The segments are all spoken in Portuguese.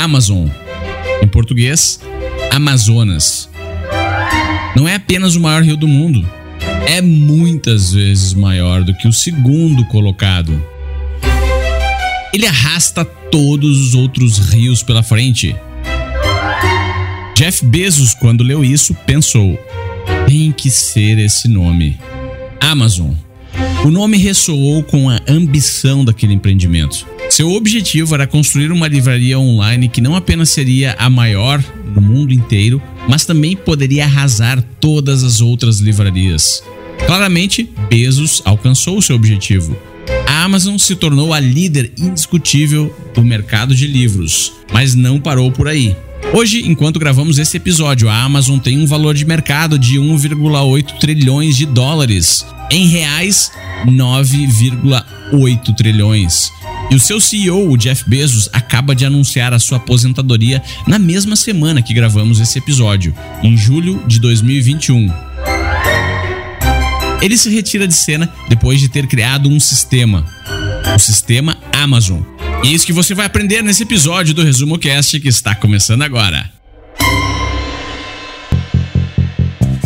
Amazon. Em português, Amazonas. Não é apenas o maior rio do mundo, é muitas vezes maior do que o segundo colocado. Ele arrasta todos os outros rios pela frente. Jeff Bezos, quando leu isso, pensou: tem que ser esse nome. Amazon. O nome ressoou com a ambição daquele empreendimento. Seu objetivo era construir uma livraria online que não apenas seria a maior no mundo inteiro, mas também poderia arrasar todas as outras livrarias. Claramente, Bezos alcançou seu objetivo. A Amazon se tornou a líder indiscutível do mercado de livros, mas não parou por aí. Hoje, enquanto gravamos esse episódio, a Amazon tem um valor de mercado de 1,8 trilhões de dólares. Em reais, 9,8 trilhões. E o seu CEO, o Jeff Bezos, acaba de anunciar a sua aposentadoria na mesma semana que gravamos esse episódio, em julho de 2021. Ele se retira de cena depois de ter criado um sistema, o sistema Amazon, e isso que você vai aprender nesse episódio do Resumo Cast que está começando agora.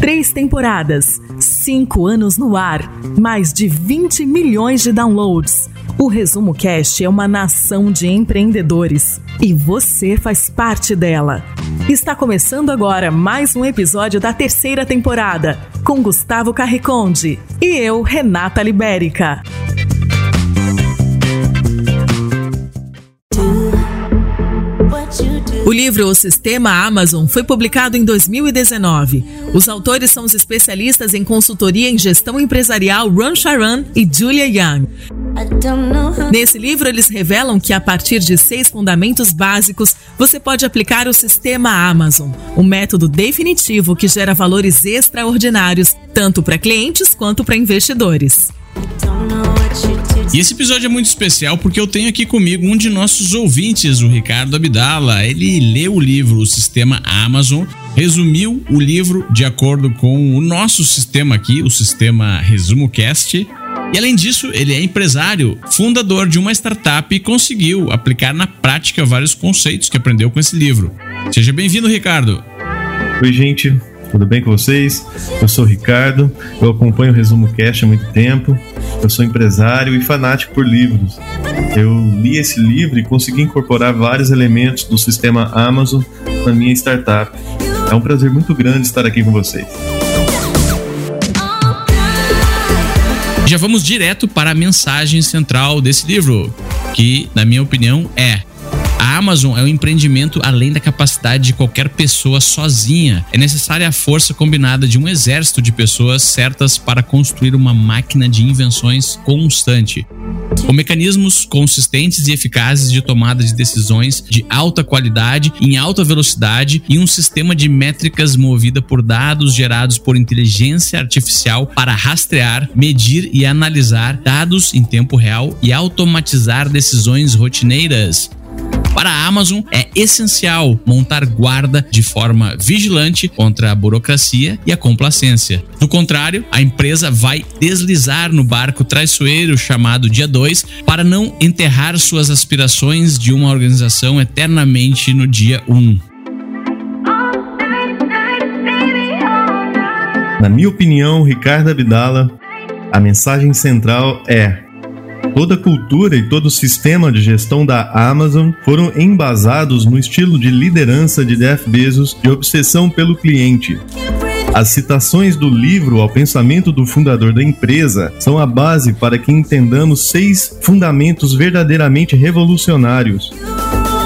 Três temporadas, cinco anos no ar, mais de 20 milhões de downloads. O Resumo Cast é uma nação de empreendedores e você faz parte dela. Está começando agora mais um episódio da terceira temporada com Gustavo Carriconde e eu, Renata Libérica. O livro O Sistema Amazon foi publicado em 2019. Os autores são os especialistas em consultoria em gestão empresarial Ron Sharon e Julia Young. Nesse livro, eles revelam que a partir de seis fundamentos básicos, você pode aplicar o sistema Amazon, um método definitivo que gera valores extraordinários, tanto para clientes quanto para investidores. E esse episódio é muito especial porque eu tenho aqui comigo um de nossos ouvintes, o Ricardo Abdala. Ele leu o livro O Sistema Amazon, resumiu o livro de acordo com o nosso sistema aqui, o sistema Resumo Cast. E além disso, ele é empresário, fundador de uma startup e conseguiu aplicar na prática vários conceitos que aprendeu com esse livro. Seja bem-vindo, Ricardo. Oi, gente. Tudo bem com vocês? Eu sou o Ricardo, eu acompanho o Resumo Cast há muito tempo, eu sou empresário e fanático por livros. Eu li esse livro e consegui incorporar vários elementos do sistema Amazon na minha startup. É um prazer muito grande estar aqui com vocês. Já vamos direto para a mensagem central desse livro, que, na minha opinião, é a Amazon é um empreendimento além da capacidade de qualquer pessoa sozinha. É necessária a força combinada de um exército de pessoas certas para construir uma máquina de invenções constante. Com mecanismos consistentes e eficazes de tomada de decisões de alta qualidade, em alta velocidade e um sistema de métricas movida por dados gerados por inteligência artificial para rastrear, medir e analisar dados em tempo real e automatizar decisões rotineiras. Para a Amazon, é essencial montar guarda de forma vigilante contra a burocracia e a complacência. Do contrário, a empresa vai deslizar no barco traiçoeiro chamado Dia 2 para não enterrar suas aspirações de uma organização eternamente no dia 1. Na minha opinião, Ricardo Abdala, a mensagem central é Toda a cultura e todo o sistema de gestão da Amazon foram embasados no estilo de liderança de Jeff Bezos e obsessão pelo cliente. As citações do livro ao pensamento do fundador da empresa são a base para que entendamos seis fundamentos verdadeiramente revolucionários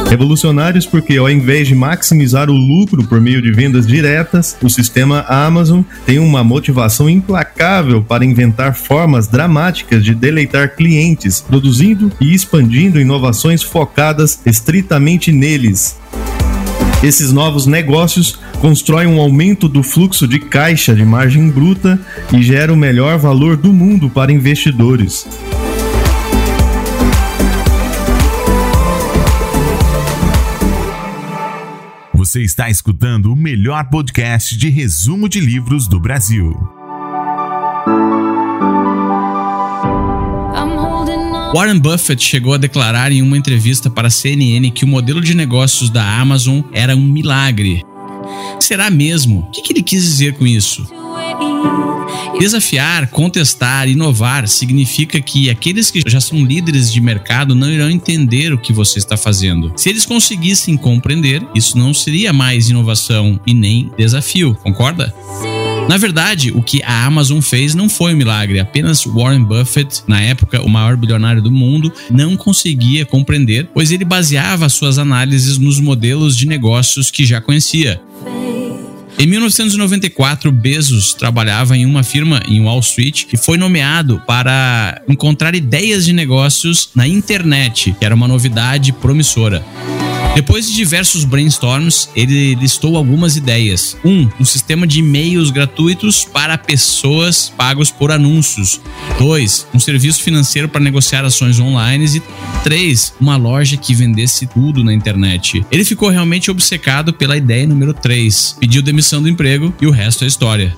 Revolucionários porque, ao invés de maximizar o lucro por meio de vendas diretas, o sistema Amazon tem uma motivação implacável para inventar formas dramáticas de deleitar clientes, produzindo e expandindo inovações focadas estritamente neles. Esses novos negócios constroem um aumento do fluxo de caixa de margem bruta e geram o melhor valor do mundo para investidores. Você está escutando o melhor podcast de resumo de livros do Brasil. Warren Buffett chegou a declarar em uma entrevista para a CNN que o modelo de negócios da Amazon era um milagre. Será mesmo? O que ele quis dizer com isso? Desafiar, contestar, inovar significa que aqueles que já são líderes de mercado não irão entender o que você está fazendo. Se eles conseguissem compreender, isso não seria mais inovação e nem desafio, concorda? Na verdade, o que a Amazon fez não foi um milagre, apenas Warren Buffett, na época o maior bilionário do mundo, não conseguia compreender, pois ele baseava suas análises nos modelos de negócios que já conhecia. Em 1994, Bezos trabalhava em uma firma em Wall Street e foi nomeado para encontrar ideias de negócios na internet, que era uma novidade promissora. Depois de diversos brainstorms, ele listou algumas ideias. Um, um sistema de e-mails gratuitos para pessoas pagos por anúncios. Dois, um serviço financeiro para negociar ações online. E três, uma loja que vendesse tudo na internet. Ele ficou realmente obcecado pela ideia número 3, pediu demissão do emprego e o resto é história.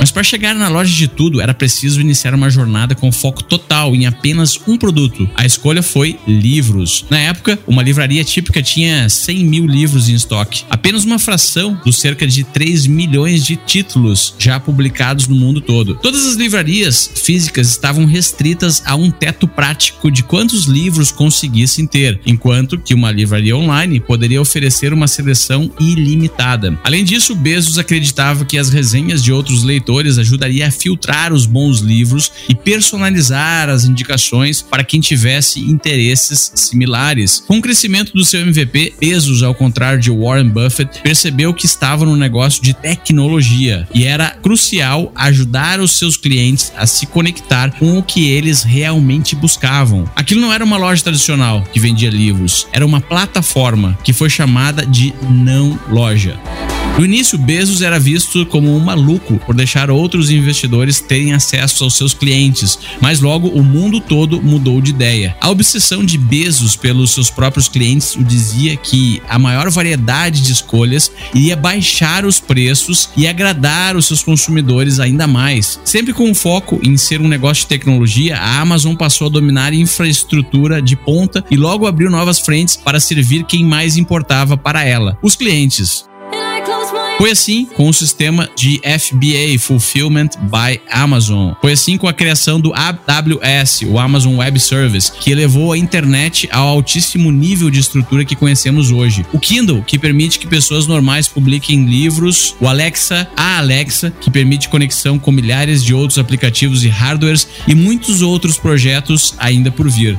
Mas para chegar na loja de tudo, era preciso iniciar uma jornada com foco total em apenas um produto. A escolha foi livros. Na época, uma livraria típica tinha 100 mil livros em estoque, apenas uma fração dos cerca de 3 milhões de títulos já publicados no mundo todo. Todas as livrarias físicas estavam restritas a um teto prático de quantos livros conseguissem ter, enquanto que uma livraria online poderia oferecer uma seleção ilimitada. Além disso, Bezos acreditava que as resenhas de outros leitores ajudaria a filtrar os bons livros e personalizar as indicações para quem tivesse interesses similares. Com o crescimento do seu MVP, Bezos, ao contrário de Warren Buffett, percebeu que estava no negócio de tecnologia e era crucial ajudar os seus clientes a se conectar com o que eles realmente buscavam. Aquilo não era uma loja tradicional que vendia livros, era uma plataforma que foi chamada de não loja. No início, Bezos era visto como um maluco por deixar outros investidores terem acesso aos seus clientes, mas logo o mundo todo mudou de ideia. A obsessão de Bezos pelos seus próprios clientes o dizia que a maior variedade de escolhas iria baixar os preços e agradar os seus consumidores ainda mais. Sempre com foco em ser um negócio de tecnologia, a Amazon passou a dominar infraestrutura de ponta e logo abriu novas frentes para servir quem mais importava para ela: os clientes. Foi assim com o sistema de FBA, Fulfillment by Amazon. Foi assim com a criação do AWS, o Amazon Web Service, que elevou a internet ao altíssimo nível de estrutura que conhecemos hoje. O Kindle, que permite que pessoas normais publiquem livros. O Alexa, a Alexa, que permite conexão com milhares de outros aplicativos e hardwares e muitos outros projetos ainda por vir.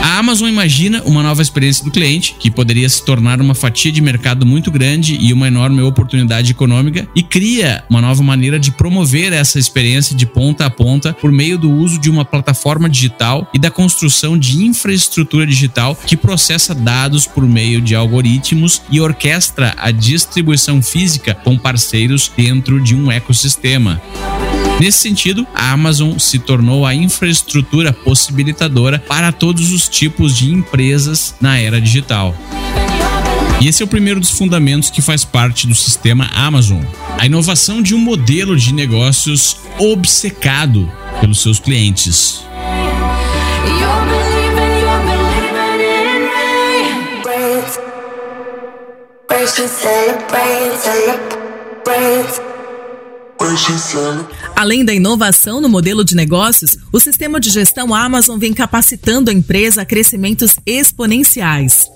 A Amazon imagina uma nova experiência do cliente, que poderia se tornar uma fatia de mercado muito grande e uma enorme oportunidade econômica, e cria uma nova maneira de promover essa experiência de ponta a ponta por meio do uso de uma plataforma digital e da construção de infraestrutura digital que processa dados por meio de algoritmos e orquestra a distribuição física com parceiros dentro de um ecossistema. Nesse sentido, a Amazon se tornou a infraestrutura possibilitadora para todos os tipos de empresas na era digital. E esse é o primeiro dos fundamentos que faz parte do sistema Amazon: a inovação de um modelo de negócios obcecado pelos seus clientes. Além da inovação no modelo de negócios, o sistema de gestão Amazon vem capacitando a empresa a crescimentos exponenciais.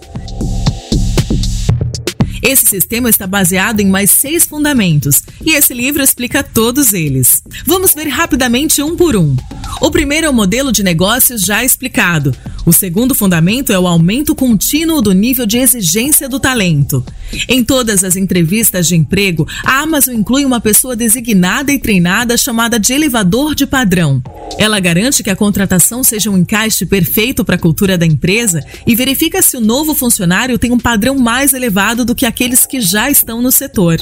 Esse sistema está baseado em mais seis fundamentos e esse livro explica todos eles. Vamos ver rapidamente um por um. O primeiro é o modelo de negócios já explicado. O segundo fundamento é o aumento contínuo do nível de exigência do talento. Em todas as entrevistas de emprego, a Amazon inclui uma pessoa designada e treinada chamada de elevador de padrão. Ela garante que a contratação seja um encaixe perfeito para a cultura da empresa e verifica se o novo funcionário tem um padrão mais elevado do que aqueles que já estão no setor.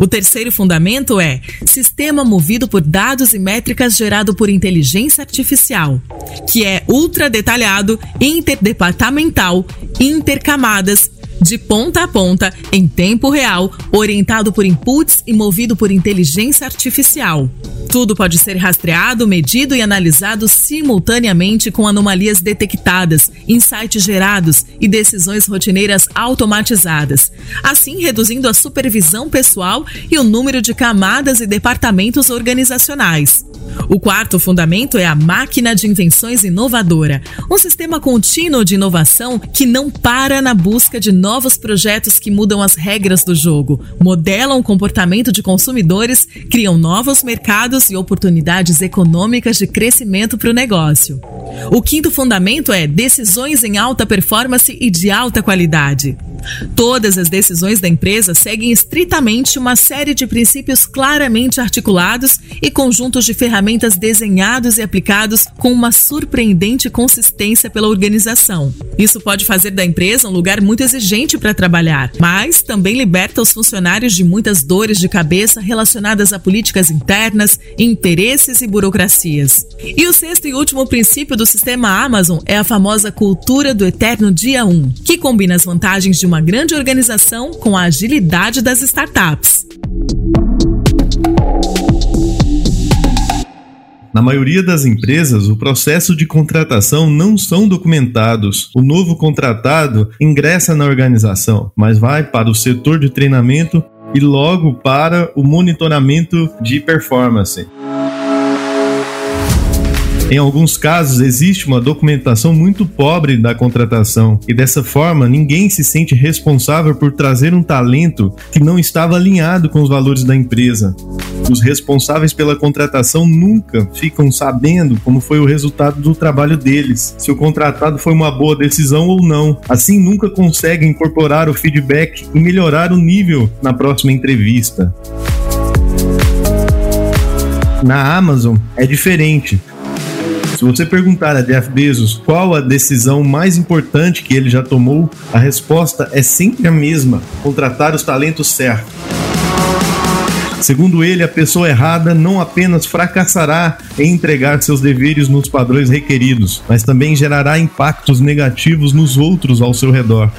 O terceiro fundamento é sistema movido por dados e métricas gerado por inteligência artificial, que é ultra detalhado, interdepartamental, intercamadas, de ponta a ponta, em tempo real, orientado por inputs e movido por inteligência artificial. Tudo pode ser rastreado, medido e analisado simultaneamente com anomalias detectadas, insights gerados e decisões rotineiras automatizadas, assim reduzindo a supervisão pessoal e o número de camadas e departamentos organizacionais. O quarto fundamento é a máquina de invenções inovadora, um sistema contínuo de inovação que não para na busca de novos projetos que mudam as regras do jogo, modelam o comportamento de consumidores, criam novos mercados e oportunidades econômicas de crescimento para o negócio. O quinto fundamento é decisões em alta performance e de alta qualidade. Todas as decisões da empresa seguem estritamente uma série de princípios claramente articulados e conjuntos de ferramentas desenhados e aplicados com uma surpreendente consistência pela organização. Isso pode fazer da empresa um lugar muito exigente para trabalhar, mas também liberta os funcionários de muitas dores de cabeça relacionadas a políticas internas, interesses e burocracias. E o sexto e último princípio do sistema Amazon é a famosa cultura do eterno dia 1, que combina as vantagens de uma uma grande organização com a agilidade das startups. Na maioria das empresas, o processo de contratação não são documentados. O novo contratado ingressa na organização, mas vai para o setor de treinamento e logo para o monitoramento de performance. Em alguns casos, existe uma documentação muito pobre da contratação e dessa forma ninguém se sente responsável por trazer um talento que não estava alinhado com os valores da empresa. Os responsáveis pela contratação nunca ficam sabendo como foi o resultado do trabalho deles, se o contratado foi uma boa decisão ou não. Assim, nunca conseguem incorporar o feedback e melhorar o nível na próxima entrevista. Na Amazon é diferente. Se você perguntar a Jeff Bezos qual a decisão mais importante que ele já tomou, a resposta é sempre a mesma: contratar os talentos certos. Segundo ele, a pessoa errada não apenas fracassará em entregar seus deveres nos padrões requeridos, mas também gerará impactos negativos nos outros ao seu redor.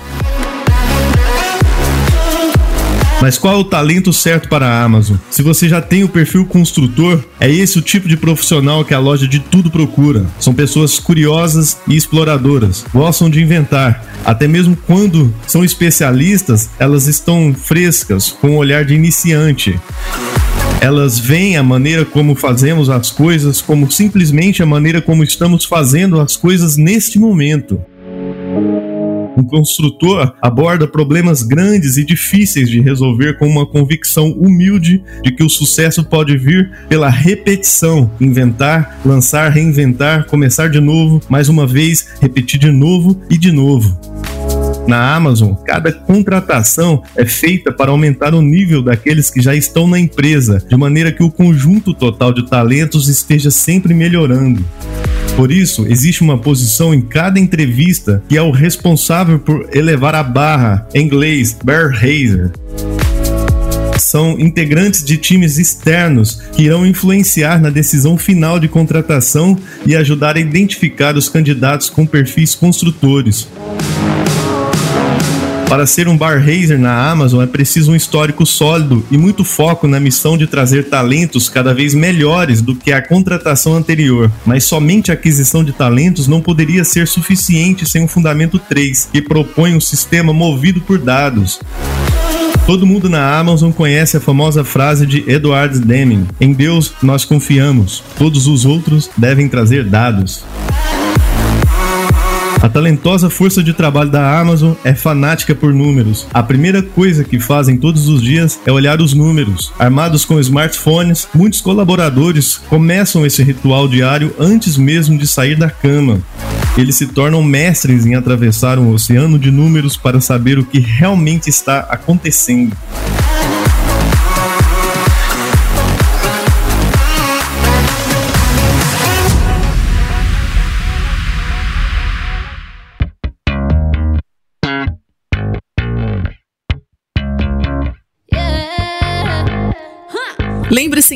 Mas qual é o talento certo para a Amazon? Se você já tem o perfil construtor, é esse o tipo de profissional que a loja de tudo procura. São pessoas curiosas e exploradoras, gostam de inventar. Até mesmo quando são especialistas, elas estão frescas, com um olhar de iniciante elas veem a maneira como fazemos as coisas como simplesmente a maneira como estamos fazendo as coisas neste momento. Um construtor aborda problemas grandes e difíceis de resolver com uma convicção humilde de que o sucesso pode vir pela repetição, inventar, lançar, reinventar, começar de novo, mais uma vez, repetir de novo e de novo. Na Amazon, cada contratação é feita para aumentar o nível daqueles que já estão na empresa, de maneira que o conjunto total de talentos esteja sempre melhorando. Por isso, existe uma posição em cada entrevista que é o responsável por elevar a barra, em inglês, bear raiser. São integrantes de times externos que irão influenciar na decisão final de contratação e ajudar a identificar os candidatos com perfis construtores. Para ser um bar raiser na Amazon é preciso um histórico sólido e muito foco na missão de trazer talentos cada vez melhores do que a contratação anterior. Mas somente a aquisição de talentos não poderia ser suficiente sem um fundamento 3, que propõe um sistema movido por dados. Todo mundo na Amazon conhece a famosa frase de Edward Deming: Em Deus nós confiamos, todos os outros devem trazer dados. A talentosa força de trabalho da Amazon é fanática por números. A primeira coisa que fazem todos os dias é olhar os números. Armados com smartphones, muitos colaboradores começam esse ritual diário antes mesmo de sair da cama. Eles se tornam mestres em atravessar um oceano de números para saber o que realmente está acontecendo.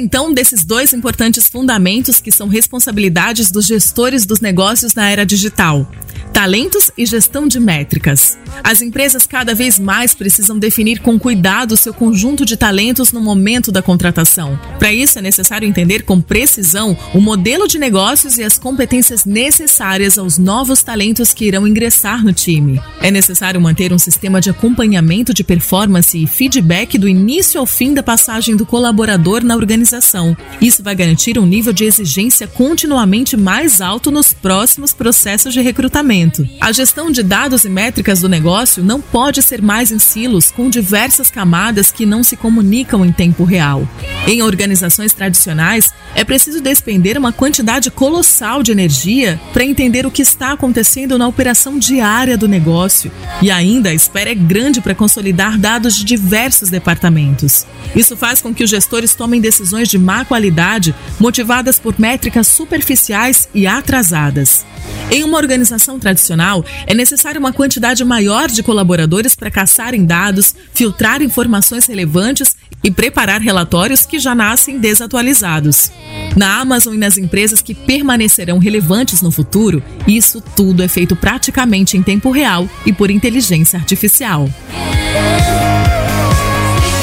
Então desses dois importantes fundamentos que são responsabilidades dos gestores dos negócios na era digital: Talentos e gestão de métricas. As empresas cada vez mais precisam definir com cuidado seu conjunto de talentos no momento da contratação. Para isso, é necessário entender com precisão o modelo de negócios e as competências necessárias aos novos talentos que irão ingressar no time. É necessário manter um sistema de acompanhamento de performance e feedback do início ao fim da passagem do colaborador na organização. Isso vai garantir um nível de exigência continuamente mais alto nos próximos processos de recrutamento. A gestão de dados e métricas do negócio não pode ser mais em silos com diversas camadas que não se comunicam em tempo real. Em organizações tradicionais, é preciso despender uma quantidade colossal de energia para entender o que está acontecendo na operação diária do negócio. E ainda a espera é grande para consolidar dados de diversos departamentos. Isso faz com que os gestores tomem decisões de má qualidade motivadas por métricas superficiais e atrasadas. Em uma organização tradicional, é necessária uma quantidade maior de colaboradores para caçarem dados, filtrar informações relevantes e preparar relatórios que já nascem desatualizados. Na Amazon e nas empresas que permanecerão relevantes no futuro, isso tudo é feito praticamente em tempo real e por inteligência artificial.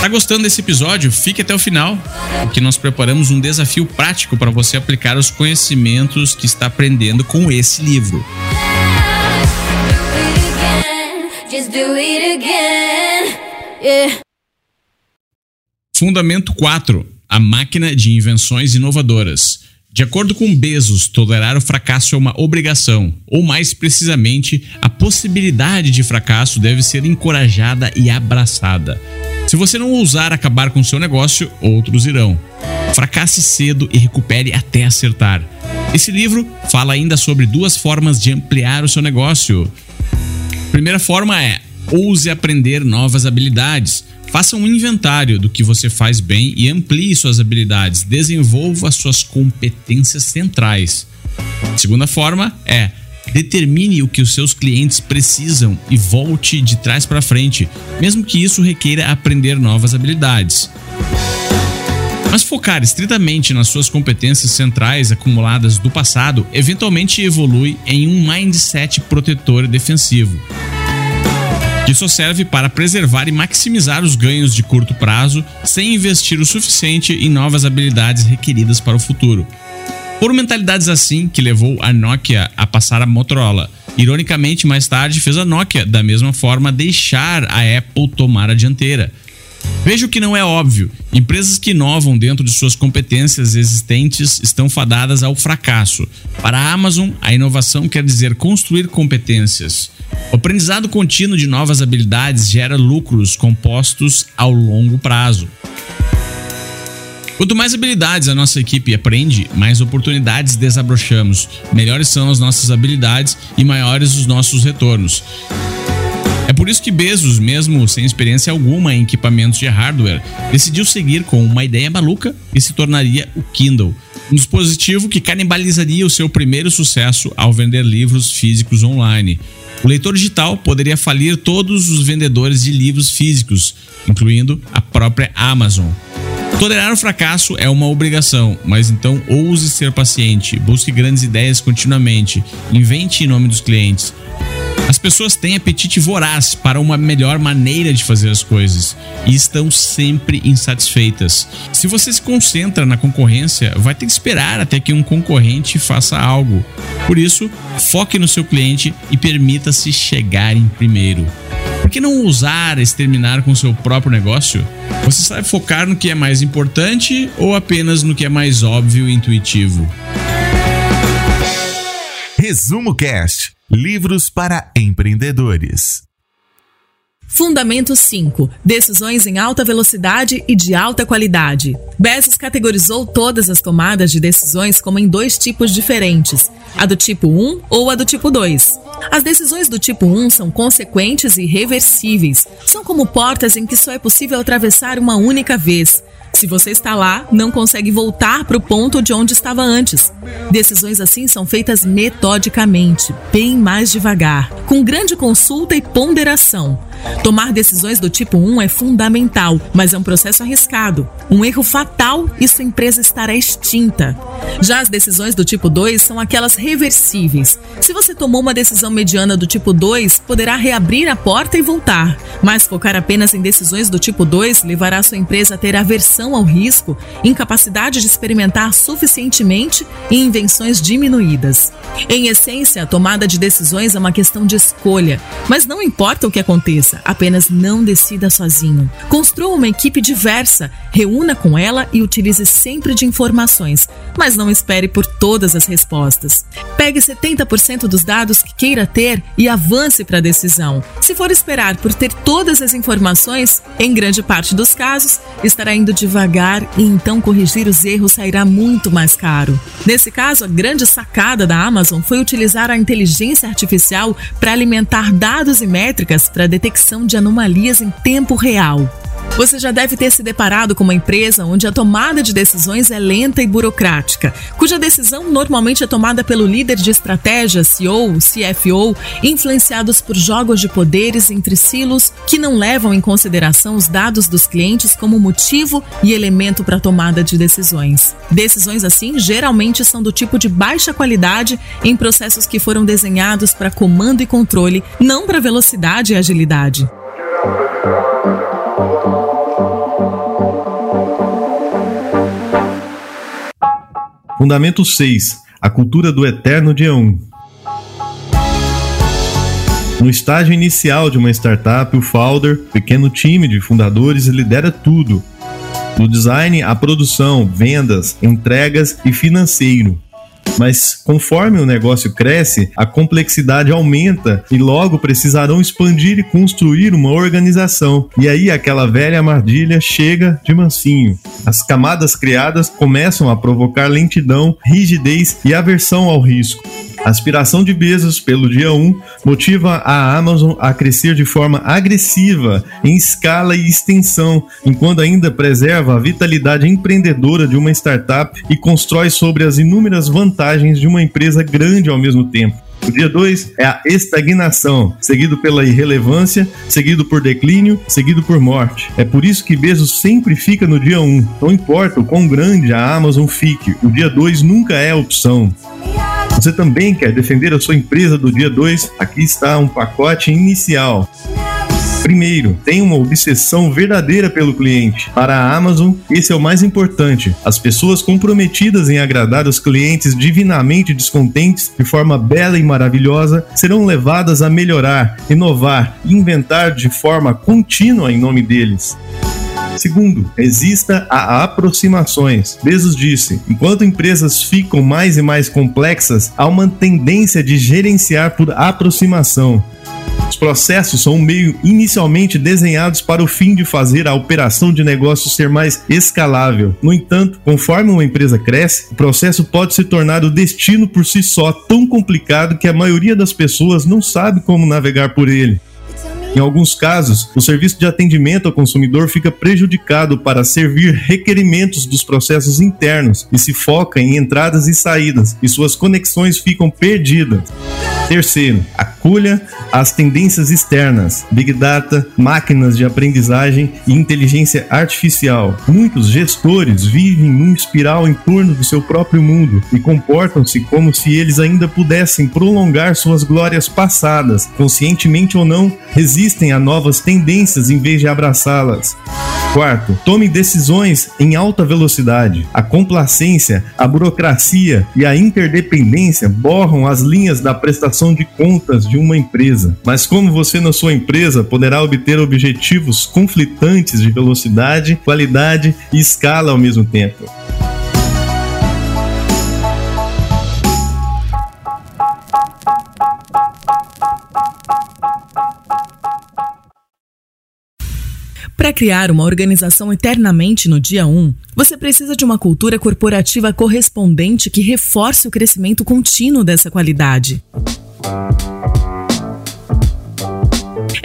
Tá gostando desse episódio? Fique até o final, porque nós preparamos um desafio prático para você aplicar os conhecimentos que está aprendendo com esse livro. Fundamento 4: A máquina de invenções inovadoras. De acordo com Bezos, tolerar o fracasso é uma obrigação, ou mais precisamente, a possibilidade de fracasso deve ser encorajada e abraçada. Se você não ousar acabar com seu negócio, outros irão. Fracasse cedo e recupere até acertar. Esse livro fala ainda sobre duas formas de ampliar o seu negócio. primeira forma é ouse aprender novas habilidades. Faça um inventário do que você faz bem e amplie suas habilidades. Desenvolva suas competências centrais. segunda forma é Determine o que os seus clientes precisam e volte de trás para frente, mesmo que isso requeira aprender novas habilidades. Mas focar estritamente nas suas competências centrais acumuladas do passado eventualmente evolui em um mindset protetor e defensivo. Só serve para preservar e maximizar os ganhos de curto prazo sem investir o suficiente em novas habilidades requeridas para o futuro. Foram mentalidades assim que levou a Nokia a passar a Motorola. Ironicamente, mais tarde fez a Nokia, da mesma forma, deixar a Apple tomar a dianteira. Veja o que não é óbvio: empresas que inovam dentro de suas competências existentes estão fadadas ao fracasso. Para a Amazon, a inovação quer dizer construir competências. O aprendizado contínuo de novas habilidades gera lucros compostos ao longo prazo. Quanto mais habilidades a nossa equipe aprende, mais oportunidades desabrochamos, melhores são as nossas habilidades e maiores os nossos retornos. É por isso que Bezos, mesmo sem experiência alguma em equipamentos de hardware, decidiu seguir com uma ideia maluca e se tornaria o Kindle, um dispositivo que canibalizaria o seu primeiro sucesso ao vender livros físicos online. O leitor digital poderia falir todos os vendedores de livros físicos, incluindo a própria Amazon. Tolerar o fracasso é uma obrigação, mas então ouse ser paciente, busque grandes ideias continuamente, invente em nome dos clientes. As pessoas têm apetite voraz para uma melhor maneira de fazer as coisas e estão sempre insatisfeitas. Se você se concentra na concorrência, vai ter que esperar até que um concorrente faça algo. Por isso, foque no seu cliente e permita-se chegar em primeiro. Por que não ousar exterminar com seu próprio negócio? Você sabe focar no que é mais importante ou apenas no que é mais óbvio e intuitivo? Resumo Cast Livros para empreendedores. Fundamento 5. Decisões em alta velocidade e de alta qualidade. Bezos categorizou todas as tomadas de decisões como em dois tipos diferentes, a do tipo 1 ou a do tipo 2. As decisões do tipo 1 são consequentes e reversíveis. São como portas em que só é possível atravessar uma única vez. Se você está lá, não consegue voltar para o ponto de onde estava antes. Decisões assim são feitas metodicamente, bem mais devagar, com grande consulta e ponderação. Tomar decisões do tipo 1 é fundamental, mas é um processo arriscado. Um erro fatal e sua empresa estará extinta. Já as decisões do tipo 2 são aquelas reversíveis. Se você tomou uma decisão mediana do tipo 2, poderá reabrir a porta e voltar. Mas focar apenas em decisões do tipo 2 levará sua empresa a ter aversão ao risco, incapacidade de experimentar suficientemente e invenções diminuídas. Em essência, a tomada de decisões é uma questão de escolha, mas não importa o que aconteça, apenas não decida sozinho. Construa uma equipe diversa, reúna com ela e utilize sempre de informações, mas não espere por todas as respostas. Pegue 70% dos dados que queira ter e avance para a decisão. Se for esperar por ter todas as informações, em grande parte dos casos, estará indo devagar e então corrigir os erros sairá muito mais caro. Nesse caso, a grande sacada da Amazon foi utilizar a inteligência artificial para alimentar dados e métricas para detecção de anomalias em tempo real. Você já deve ter se deparado com uma empresa onde a tomada de decisões é lenta e burocrática, cuja decisão normalmente é tomada pelo líder de estratégia, CEO, CFO, influenciados por jogos de poderes entre silos que não levam em consideração os dados dos clientes como motivo e elemento para a tomada de decisões. Decisões assim geralmente são do tipo de baixa qualidade em processos que foram desenhados para comando e controle, não para velocidade e agilidade. Fundamento 6. A cultura do eterno dia 1. No estágio inicial de uma startup, o founder, pequeno time de fundadores, lidera tudo. Do design à produção, vendas, entregas e financeiro. Mas conforme o negócio cresce, a complexidade aumenta e logo precisarão expandir e construir uma organização. E aí aquela velha armadilha chega de mansinho. As camadas criadas começam a provocar lentidão, rigidez e aversão ao risco. A aspiração de Bezos pelo dia 1 motiva a Amazon a crescer de forma agressiva, em escala e extensão, enquanto ainda preserva a vitalidade empreendedora de uma startup e constrói sobre as inúmeras vantagens de uma empresa grande ao mesmo tempo. O dia 2 é a estagnação, seguido pela irrelevância, seguido por declínio, seguido por morte. É por isso que Bezos sempre fica no dia 1. Um. Não importa o quão grande a Amazon fique, o dia 2 nunca é opção. Você também quer defender a sua empresa do dia 2? Aqui está um pacote inicial. Primeiro, tem uma obsessão verdadeira pelo cliente. Para a Amazon, esse é o mais importante. As pessoas comprometidas em agradar os clientes divinamente descontentes de forma bela e maravilhosa serão levadas a melhorar, inovar, inventar de forma contínua em nome deles. Segundo, exista a aproximações. Bezos disse: enquanto empresas ficam mais e mais complexas, há uma tendência de gerenciar por aproximação. Os processos são meio inicialmente desenhados para o fim de fazer a operação de negócio ser mais escalável. No entanto, conforme uma empresa cresce, o processo pode se tornar o destino por si só tão complicado que a maioria das pessoas não sabe como navegar por ele. Em alguns casos, o serviço de atendimento ao consumidor fica prejudicado para servir requerimentos dos processos internos e se foca em entradas e saídas, e suas conexões ficam perdidas. Terceiro, acolha as tendências externas, Big Data, máquinas de aprendizagem e inteligência artificial. Muitos gestores vivem num espiral em torno do seu próprio mundo e comportam-se como se eles ainda pudessem prolongar suas glórias passadas, conscientemente ou não, resistem a novas tendências em vez de abraçá-las. Quarto, tome decisões em alta velocidade. A complacência, a burocracia e a interdependência borram as linhas da prestação de contas de uma empresa. Mas como você na sua empresa poderá obter objetivos conflitantes de velocidade, qualidade e escala ao mesmo tempo? Para criar uma organização eternamente no dia 1, você precisa de uma cultura corporativa correspondente que reforce o crescimento contínuo dessa qualidade.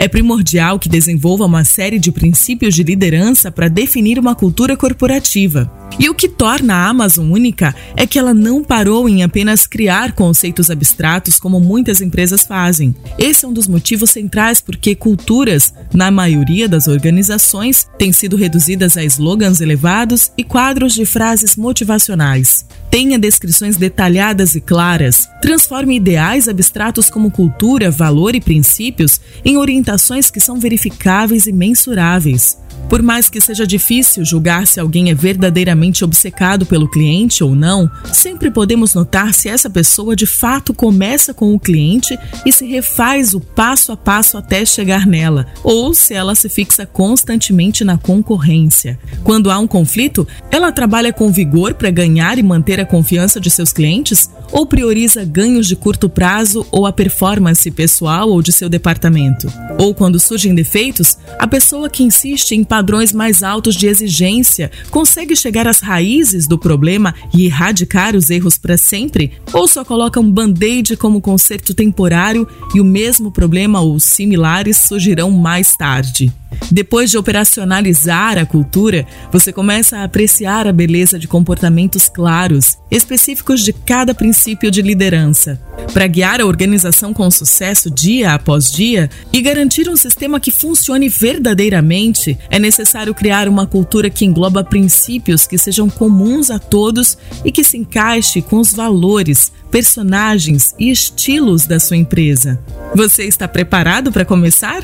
É primordial que desenvolva uma série de princípios de liderança para definir uma cultura corporativa. E o que torna a Amazon única é que ela não parou em apenas criar conceitos abstratos como muitas empresas fazem. Esse é um dos motivos centrais porque culturas, na maioria das organizações, têm sido reduzidas a slogans elevados e quadros de frases motivacionais. Tenha descrições detalhadas e claras. Transforme ideais abstratos como cultura, valor e princípios em orientações que são verificáveis e mensuráveis. Por mais que seja difícil julgar se alguém é verdadeiramente obcecado pelo cliente ou não, sempre podemos notar se essa pessoa de fato começa com o cliente e se refaz o passo a passo até chegar nela, ou se ela se fixa constantemente na concorrência. Quando há um conflito, ela trabalha com vigor para ganhar e manter a confiança de seus clientes ou prioriza ganhos de curto prazo ou a performance pessoal ou de seu departamento? Ou quando surgem defeitos, a pessoa que insiste em padrões mais altos de exigência consegue chegar às raízes do problema e erradicar os erros para sempre? Ou só coloca um band-aid como conserto temporário e o mesmo problema ou similares surgirão mais tarde? Depois de operacionalizar a cultura, você começa a apreciar a beleza de comportamentos claros, específicos de cada princípio de liderança. Para guiar a organização com sucesso dia após dia e garantir um sistema que funcione verdadeiramente, é necessário criar uma cultura que engloba princípios que sejam comuns a todos e que se encaixe com os valores, personagens e estilos da sua empresa. Você está preparado para começar?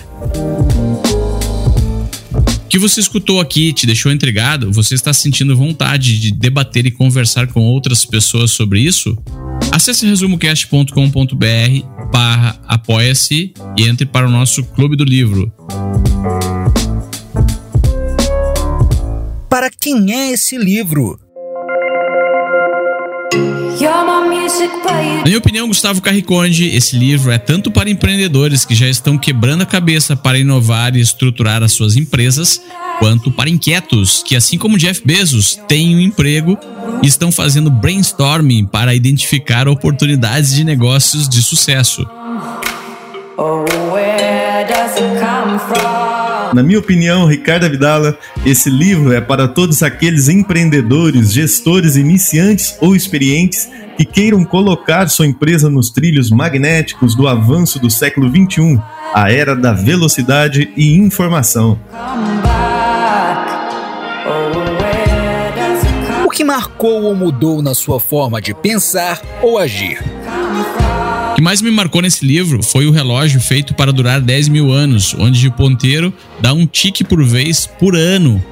Que você escutou aqui te deixou intrigado? Você está sentindo vontade de debater e conversar com outras pessoas sobre isso? Acesse resumocast.com.br barra apoia-se e entre para o nosso Clube do Livro. Para quem é esse livro? Na minha opinião, Gustavo Carriconde, esse livro é tanto para empreendedores que já estão quebrando a cabeça para inovar e estruturar as suas empresas, quanto para inquietos que, assim como Jeff Bezos, têm um emprego e estão fazendo brainstorming para identificar oportunidades de negócios de sucesso. Na minha opinião, Ricardo Abdala, esse livro é para todos aqueles empreendedores, gestores iniciantes ou experientes que queiram colocar sua empresa nos trilhos magnéticos do avanço do século XXI, a era da velocidade e informação. O que marcou ou mudou na sua forma de pensar ou agir? Que mais me marcou nesse livro foi o relógio feito para durar 10 mil anos, onde o ponteiro dá um tique por vez por ano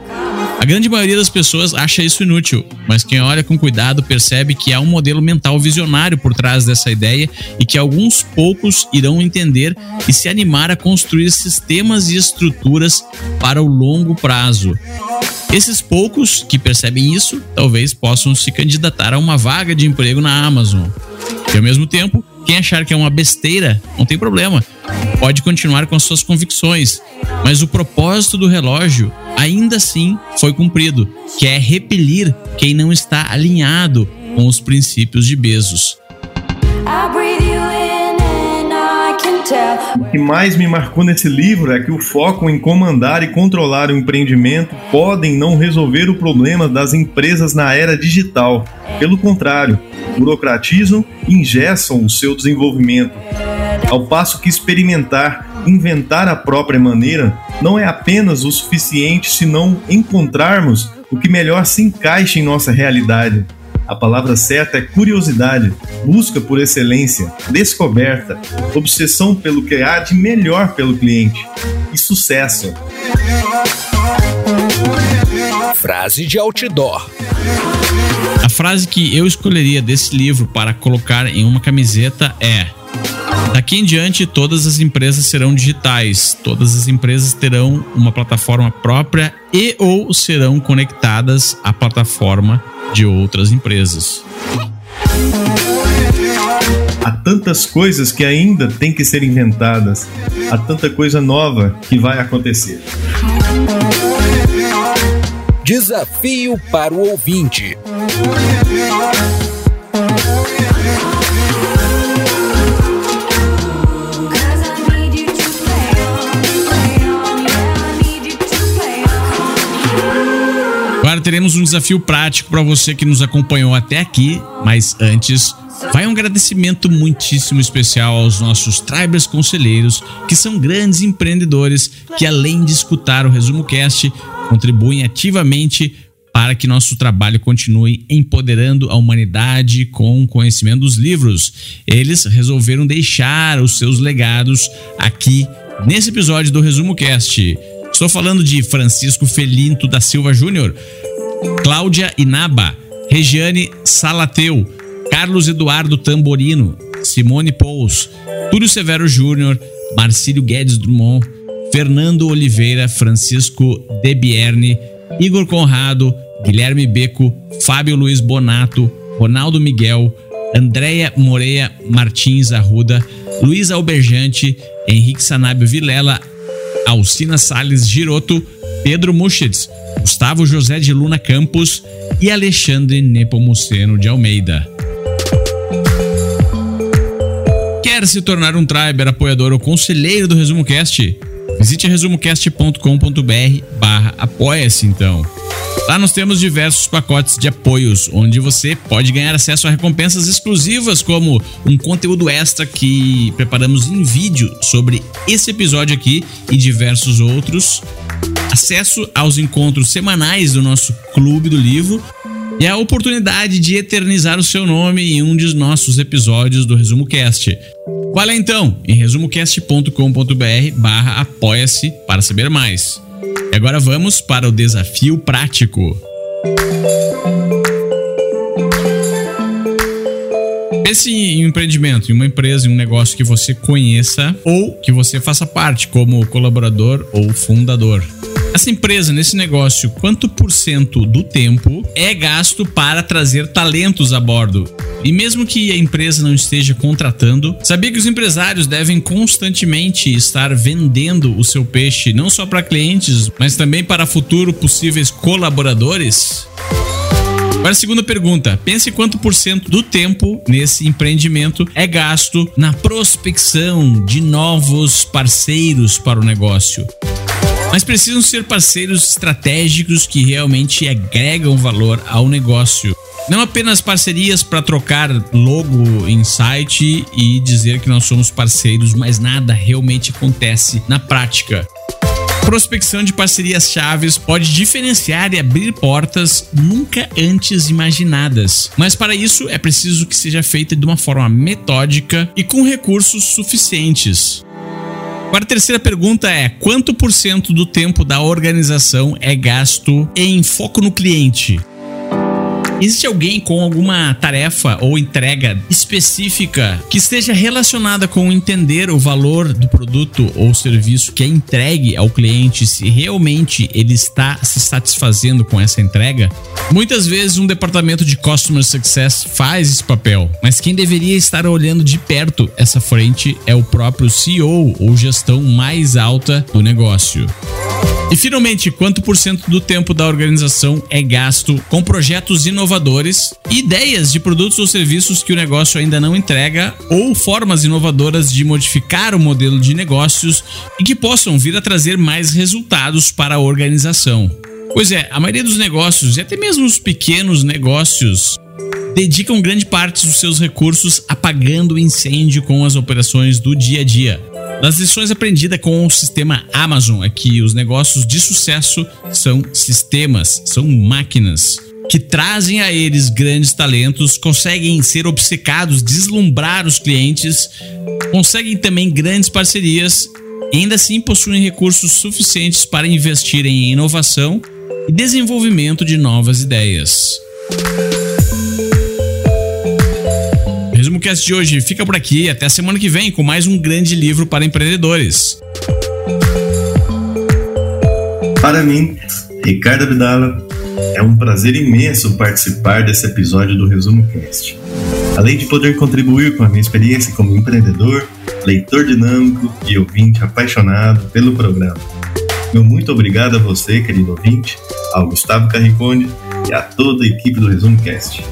a grande maioria das pessoas acha isso inútil, mas quem olha com cuidado percebe que há um modelo mental visionário por trás dessa ideia e que alguns poucos irão entender e se animar a construir sistemas e estruturas para o longo prazo. Esses poucos que percebem isso talvez possam se candidatar a uma vaga de emprego na Amazon. E ao mesmo tempo, quem achar que é uma besteira, não tem problema. Pode continuar com suas convicções, mas o propósito do relógio ainda assim foi cumprido, que é repelir quem não está alinhado com os princípios de Bezos. O que mais me marcou nesse livro é que o foco em comandar e controlar o empreendimento podem não resolver o problema das empresas na era digital. Pelo contrário, burocratizam e engessam o seu desenvolvimento. Ao passo que experimentar inventar a própria maneira não é apenas o suficiente se não encontrarmos o que melhor se encaixa em nossa realidade. A palavra certa é curiosidade, busca por excelência, descoberta, obsessão pelo que há de melhor pelo cliente e sucesso. Frase de outdoor. A frase que eu escolheria desse livro para colocar em uma camiseta é: Daqui em diante, todas as empresas serão digitais, todas as empresas terão uma plataforma própria e ou serão conectadas à plataforma de outras empresas. Há tantas coisas que ainda têm que ser inventadas, há tanta coisa nova que vai acontecer. Desafio para o ouvinte. Teremos um desafio prático para você que nos acompanhou até aqui, mas antes, vai um agradecimento muitíssimo especial aos nossos Tribers Conselheiros, que são grandes empreendedores que, além de escutar o Resumo Cast, contribuem ativamente para que nosso trabalho continue empoderando a humanidade com o conhecimento dos livros. Eles resolveram deixar os seus legados aqui nesse episódio do Resumo Cast. Estou falando de Francisco Felinto da Silva Júnior, Cláudia Inaba, Regiane Salateu, Carlos Eduardo Tamborino, Simone Pous, Túlio Severo Júnior, Marcílio Guedes Drummond, Fernando Oliveira, Francisco Debierne, Igor Conrado, Guilherme Beco, Fábio Luiz Bonato, Ronaldo Miguel, Andréia Moreia Martins Arruda, Luiz Alberjante, Henrique Sanábio Vilela, Alcina Sales Giroto, Pedro Muschitz, Gustavo José de Luna Campos e Alexandre Nepomuceno de Almeida. Quer se tornar um Triber apoiador ou conselheiro do Resumo Cast? Visite resumocast.com.br barra apoia-se então. Lá nós temos diversos pacotes de apoios, onde você pode ganhar acesso a recompensas exclusivas, como um conteúdo extra que preparamos em vídeo sobre esse episódio aqui e diversos outros, acesso aos encontros semanais do nosso Clube do Livro e a oportunidade de eternizar o seu nome em um dos nossos episódios do Resumo Cast. Vale então em resumocast.com.br barra apoia-se para saber mais. E agora vamos para o desafio prático. Pense em um empreendimento, em uma empresa, em um negócio que você conheça ou que você faça parte como colaborador ou fundador. Essa empresa, nesse negócio, quanto por cento do tempo é gasto para trazer talentos a bordo? E mesmo que a empresa não esteja contratando, sabia que os empresários devem constantemente estar vendendo o seu peixe não só para clientes, mas também para futuro possíveis colaboradores? Agora, a segunda pergunta: pense quanto por cento do tempo nesse empreendimento é gasto na prospecção de novos parceiros para o negócio mas precisam ser parceiros estratégicos que realmente agregam valor ao negócio. Não apenas parcerias para trocar logo em site e dizer que nós somos parceiros, mas nada realmente acontece na prática. Prospecção de parcerias chaves pode diferenciar e abrir portas nunca antes imaginadas. Mas para isso é preciso que seja feita de uma forma metódica e com recursos suficientes. Agora a terceira pergunta é: quanto por cento do tempo da organização é gasto em foco no cliente? Existe alguém com alguma tarefa ou entrega específica que esteja relacionada com entender o valor do produto ou serviço que é entregue ao cliente, se realmente ele está se satisfazendo com essa entrega? Muitas vezes um departamento de Customer Success faz esse papel, mas quem deveria estar olhando de perto essa frente é o próprio CEO ou gestão mais alta do negócio. E finalmente, quanto por cento do tempo da organização é gasto com projetos inovadores, ideias de produtos ou serviços que o negócio ainda não entrega ou formas inovadoras de modificar o modelo de negócios e que possam vir a trazer mais resultados para a organização. Pois é, a maioria dos negócios, e até mesmo os pequenos negócios, dedicam grande parte dos seus recursos apagando o incêndio com as operações do dia a dia. Das lições aprendidas com o sistema Amazon é que os negócios de sucesso são sistemas, são máquinas que trazem a eles grandes talentos, conseguem ser obcecados, deslumbrar os clientes, conseguem também grandes parcerias e ainda assim possuem recursos suficientes para investir em inovação e desenvolvimento de novas ideias. Resumo Cast de hoje fica por aqui. Até semana que vem com mais um grande livro para empreendedores. Para mim, Ricardo Abdala, é um prazer imenso participar desse episódio do Resumo Cast. Além de poder contribuir com a minha experiência como empreendedor, leitor dinâmico e ouvinte apaixonado pelo programa. Meu muito obrigado a você, querido ouvinte, ao Gustavo Carriconde e a toda a equipe do Resumo Cast.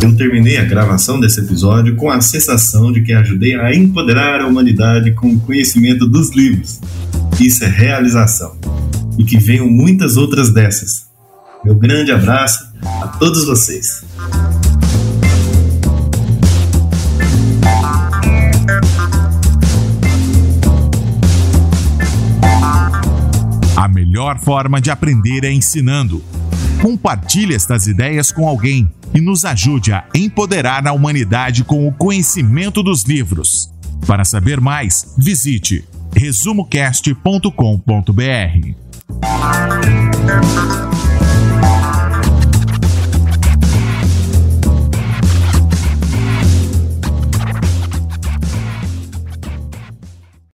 Eu terminei a gravação desse episódio com a sensação de que ajudei a empoderar a humanidade com o conhecimento dos livros. Isso é realização. E que venham muitas outras dessas. Meu grande abraço a todos vocês. A melhor forma de aprender é ensinando. Compartilhe estas ideias com alguém e nos ajude a empoderar a humanidade com o conhecimento dos livros. Para saber mais, visite resumocast.com.br.